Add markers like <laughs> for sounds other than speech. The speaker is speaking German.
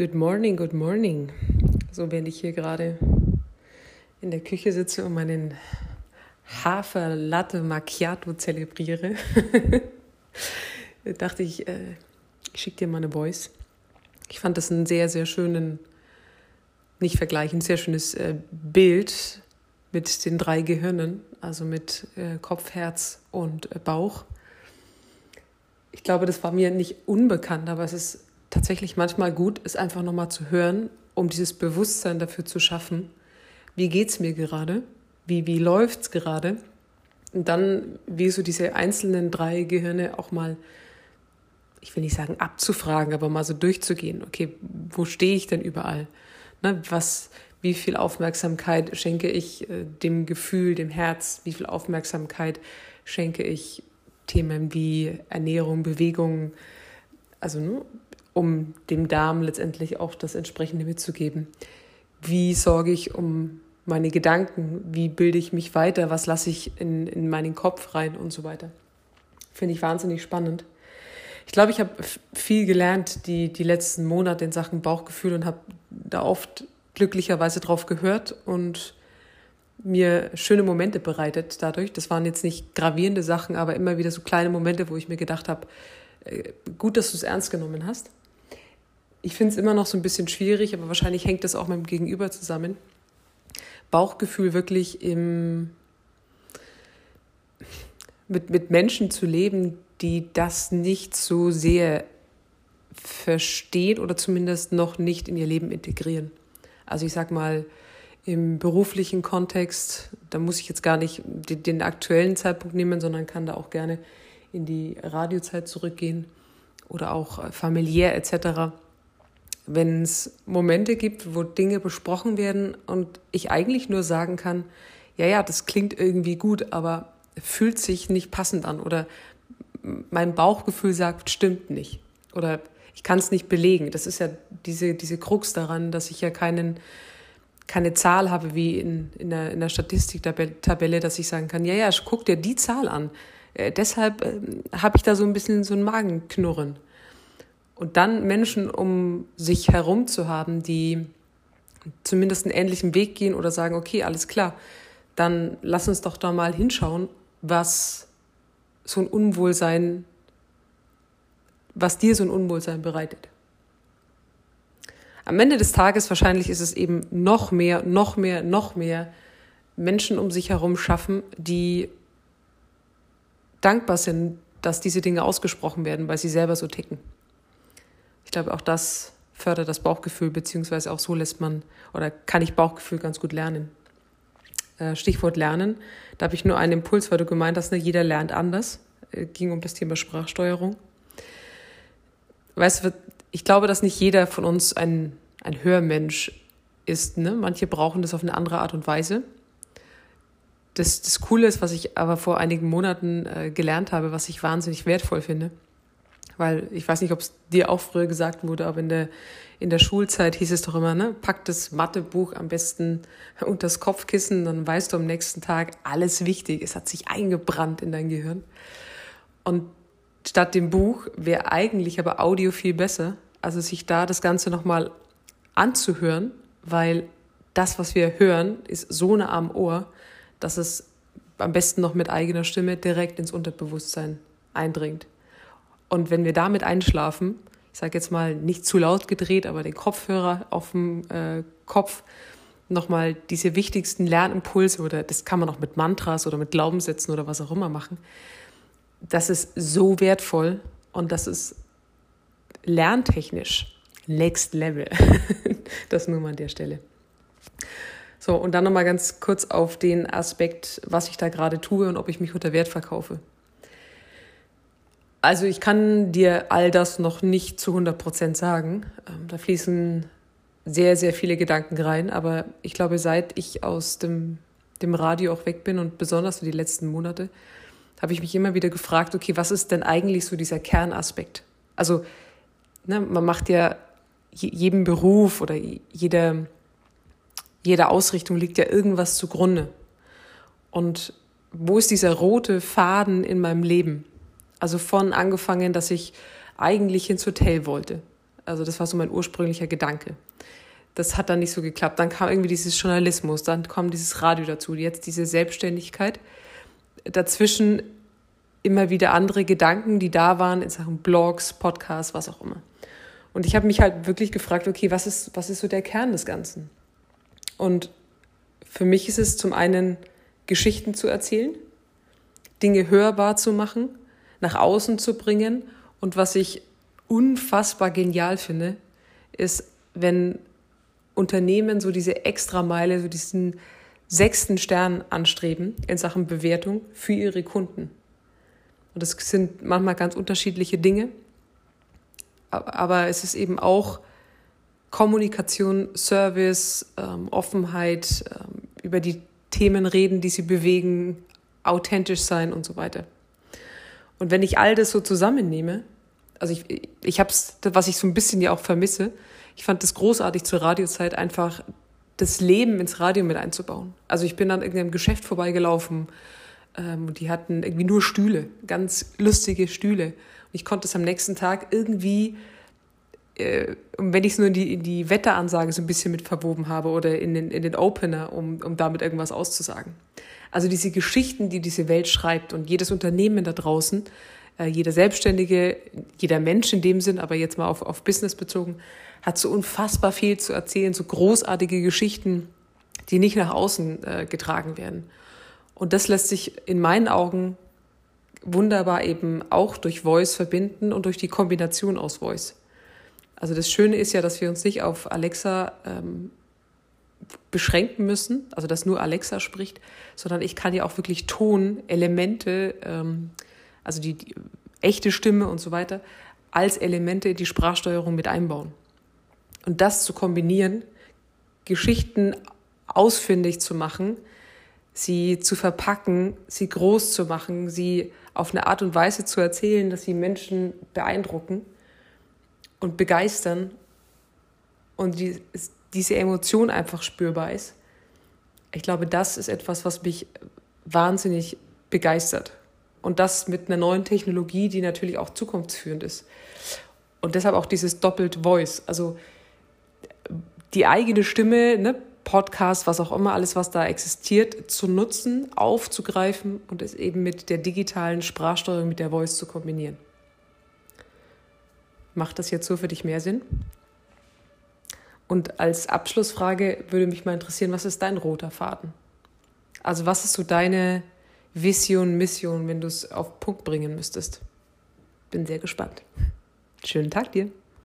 Good morning, good morning. So, während ich hier gerade in der Küche sitze und meinen Hafer-Latte Macchiato zelebriere, <laughs> dachte ich, äh, ich schicke dir mal eine Voice. Ich fand das einen sehr, sehr schönen, nicht Vergleich, ein sehr schönes äh, Bild mit den drei Gehirnen, also mit äh, Kopf, Herz und äh, Bauch. Ich glaube, das war mir nicht unbekannt, aber es ist tatsächlich manchmal gut, es einfach nochmal zu hören, um dieses Bewusstsein dafür zu schaffen, wie geht es mir gerade, wie, wie läuft es gerade. Und dann, wie so diese einzelnen drei Gehirne auch mal, ich will nicht sagen abzufragen, aber mal so durchzugehen. Okay, wo stehe ich denn überall? Ne, was, wie viel Aufmerksamkeit schenke ich äh, dem Gefühl, dem Herz? Wie viel Aufmerksamkeit schenke ich Themen wie Ernährung, Bewegung? Also ne, um dem Darm letztendlich auch das entsprechende mitzugeben. Wie sorge ich um meine Gedanken? Wie bilde ich mich weiter? Was lasse ich in, in meinen Kopf rein und so weiter? Finde ich wahnsinnig spannend. Ich glaube, ich habe viel gelernt die, die letzten Monate in Sachen Bauchgefühl und habe da oft glücklicherweise drauf gehört und mir schöne Momente bereitet dadurch. Das waren jetzt nicht gravierende Sachen, aber immer wieder so kleine Momente, wo ich mir gedacht habe, äh, gut, dass du es ernst genommen hast ich finde es immer noch so ein bisschen schwierig, aber wahrscheinlich hängt das auch mit dem Gegenüber zusammen. Bauchgefühl wirklich im, mit, mit Menschen zu leben, die das nicht so sehr verstehen oder zumindest noch nicht in ihr Leben integrieren. Also ich sag mal, im beruflichen Kontext, da muss ich jetzt gar nicht den, den aktuellen Zeitpunkt nehmen, sondern kann da auch gerne in die Radiozeit zurückgehen oder auch familiär etc wenn es Momente gibt, wo Dinge besprochen werden und ich eigentlich nur sagen kann, ja, ja, das klingt irgendwie gut, aber fühlt sich nicht passend an oder mein Bauchgefühl sagt, stimmt nicht oder ich kann es nicht belegen. Das ist ja diese, diese Krux daran, dass ich ja keinen, keine Zahl habe wie in, in, der, in der Statistiktabelle, dass ich sagen kann, ja, ja, guck dir die Zahl an. Äh, deshalb äh, habe ich da so ein bisschen so ein Magenknurren. Und dann Menschen um sich herum zu haben, die zumindest einen ähnlichen Weg gehen oder sagen, okay, alles klar, dann lass uns doch da mal hinschauen, was so ein Unwohlsein, was dir so ein Unwohlsein bereitet. Am Ende des Tages wahrscheinlich ist es eben noch mehr, noch mehr, noch mehr Menschen um sich herum schaffen, die dankbar sind, dass diese Dinge ausgesprochen werden, weil sie selber so ticken ich glaube, auch das fördert das Bauchgefühl, beziehungsweise auch so lässt man oder kann ich Bauchgefühl ganz gut lernen. Äh, Stichwort Lernen. Da habe ich nur einen Impuls, weil du gemeint hast, ne, jeder lernt anders. Äh, ging um das Thema Sprachsteuerung. Weißt du, ich glaube, dass nicht jeder von uns ein, ein Hörmensch ist. Ne? Manche brauchen das auf eine andere Art und Weise. Das, das Coole ist, was ich aber vor einigen Monaten äh, gelernt habe, was ich wahnsinnig wertvoll finde, weil ich weiß nicht, ob es dir auch früher gesagt wurde, aber in der, in der Schulzeit hieß es doch immer, ne, pack das Mathebuch am besten <laughs> unter das Kopfkissen, dann weißt du am nächsten Tag alles wichtig. Es hat sich eingebrannt in dein Gehirn. Und statt dem Buch wäre eigentlich aber Audio viel besser. Also sich da das Ganze nochmal anzuhören, weil das, was wir hören, ist so nah am Ohr, dass es am besten noch mit eigener Stimme direkt ins Unterbewusstsein eindringt. Und wenn wir damit einschlafen, ich sage jetzt mal nicht zu laut gedreht, aber den Kopfhörer auf dem äh, Kopf, nochmal diese wichtigsten Lernimpulse oder das kann man auch mit Mantras oder mit Glaubenssätzen oder was auch immer machen. Das ist so wertvoll und das ist lerntechnisch next level. <laughs> das nur mal an der Stelle. So, und dann nochmal ganz kurz auf den Aspekt, was ich da gerade tue und ob ich mich unter Wert verkaufe. Also ich kann dir all das noch nicht zu 100 Prozent sagen. Ähm, da fließen sehr, sehr viele Gedanken rein. Aber ich glaube, seit ich aus dem, dem Radio auch weg bin und besonders für die letzten Monate, habe ich mich immer wieder gefragt, okay, was ist denn eigentlich so dieser Kernaspekt? Also ne, man macht ja jedem Beruf oder jeder, jeder Ausrichtung liegt ja irgendwas zugrunde. Und wo ist dieser rote Faden in meinem Leben? Also von angefangen, dass ich eigentlich ins Hotel wollte. Also das war so mein ursprünglicher Gedanke. Das hat dann nicht so geklappt. Dann kam irgendwie dieses Journalismus, dann kommt dieses Radio dazu, jetzt diese Selbstständigkeit. Dazwischen immer wieder andere Gedanken, die da waren in Sachen Blogs, Podcasts, was auch immer. Und ich habe mich halt wirklich gefragt, okay, was ist, was ist so der Kern des Ganzen? Und für mich ist es zum einen Geschichten zu erzählen, Dinge hörbar zu machen, nach außen zu bringen. Und was ich unfassbar genial finde, ist, wenn Unternehmen so diese Extrameile, so diesen sechsten Stern anstreben in Sachen Bewertung für ihre Kunden. Und das sind manchmal ganz unterschiedliche Dinge. Aber es ist eben auch Kommunikation, Service, ähm, Offenheit, ähm, über die Themen reden, die sie bewegen, authentisch sein und so weiter. Und wenn ich all das so zusammennehme, also ich, ich habe es, was ich so ein bisschen ja auch vermisse, ich fand das großartig zur Radiozeit einfach das Leben ins Radio mit einzubauen. Also ich bin an irgendeinem Geschäft vorbeigelaufen ähm, und die hatten irgendwie nur Stühle, ganz lustige Stühle. Und ich konnte es am nächsten Tag irgendwie, äh, wenn ich es nur in die, in die Wetteransage so ein bisschen mit verwoben habe oder in den, in den Opener, um, um damit irgendwas auszusagen. Also diese Geschichten, die diese Welt schreibt und jedes Unternehmen da draußen, äh, jeder Selbstständige, jeder Mensch in dem Sinn, aber jetzt mal auf, auf Business bezogen, hat so unfassbar viel zu erzählen, so großartige Geschichten, die nicht nach außen äh, getragen werden. Und das lässt sich in meinen Augen wunderbar eben auch durch Voice verbinden und durch die Kombination aus Voice. Also das Schöne ist ja, dass wir uns nicht auf Alexa ähm, beschränken müssen, also dass nur Alexa spricht, sondern ich kann ja auch wirklich Ton, Elemente, ähm, also die, die echte Stimme und so weiter, als Elemente in die Sprachsteuerung mit einbauen. Und das zu kombinieren, Geschichten ausfindig zu machen, sie zu verpacken, sie groß zu machen, sie auf eine Art und Weise zu erzählen, dass sie Menschen beeindrucken und begeistern und die, diese Emotion einfach spürbar ist. Ich glaube, das ist etwas, was mich wahnsinnig begeistert. Und das mit einer neuen Technologie, die natürlich auch zukunftsführend ist. Und deshalb auch dieses doppelt Voice. Also die eigene Stimme, ne, Podcast, was auch immer, alles, was da existiert, zu nutzen, aufzugreifen und es eben mit der digitalen Sprachsteuerung, mit der Voice zu kombinieren. Macht das jetzt so für dich mehr Sinn? Und als Abschlussfrage würde mich mal interessieren, was ist dein roter Faden? Also was ist so deine Vision, Mission, wenn du es auf Punkt bringen müsstest? Bin sehr gespannt. Schönen Tag dir.